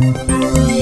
Música